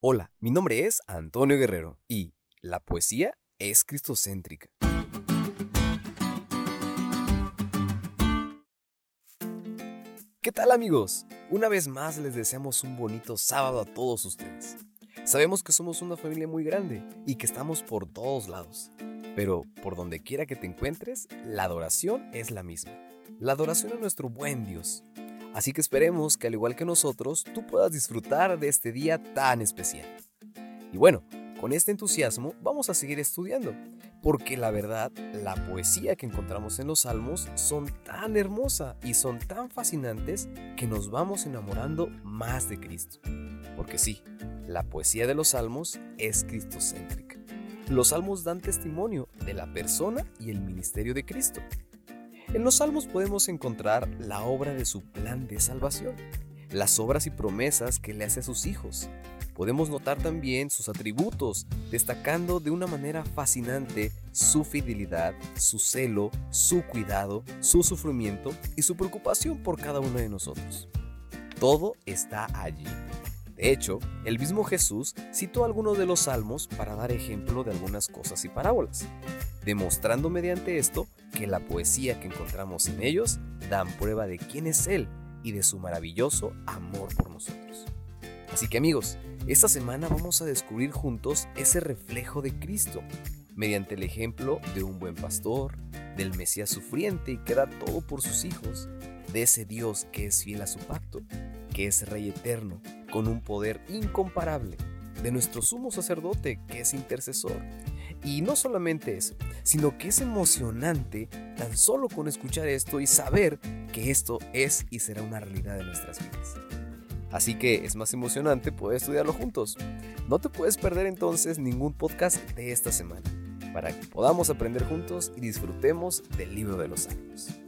Hola, mi nombre es Antonio Guerrero y la poesía es cristocéntrica. ¿Qué tal amigos? Una vez más les deseamos un bonito sábado a todos ustedes. Sabemos que somos una familia muy grande y que estamos por todos lados, pero por donde quiera que te encuentres, la adoración es la misma. La adoración a nuestro buen Dios, Así que esperemos que al igual que nosotros, tú puedas disfrutar de este día tan especial. Y bueno, con este entusiasmo vamos a seguir estudiando, porque la verdad, la poesía que encontramos en los salmos son tan hermosa y son tan fascinantes que nos vamos enamorando más de Cristo. Porque sí, la poesía de los salmos es cristocéntrica. Los salmos dan testimonio de la persona y el ministerio de Cristo. En los salmos podemos encontrar la obra de su plan de salvación, las obras y promesas que le hace a sus hijos. Podemos notar también sus atributos, destacando de una manera fascinante su fidelidad, su celo, su cuidado, su sufrimiento y su preocupación por cada uno de nosotros. Todo está allí. De hecho, el mismo Jesús citó algunos de los salmos para dar ejemplo de algunas cosas y parábolas demostrando mediante esto que la poesía que encontramos en ellos dan prueba de quién es Él y de su maravilloso amor por nosotros. Así que amigos, esta semana vamos a descubrir juntos ese reflejo de Cristo, mediante el ejemplo de un buen pastor, del Mesías sufriente y que da todo por sus hijos, de ese Dios que es fiel a su pacto, que es Rey eterno, con un poder incomparable, de nuestro sumo sacerdote que es intercesor, y no solamente eso, sino que es emocionante tan solo con escuchar esto y saber que esto es y será una realidad de nuestras vidas. Así que es más emocionante poder estudiarlo juntos. No te puedes perder entonces ningún podcast de esta semana, para que podamos aprender juntos y disfrutemos del libro de los Salmos.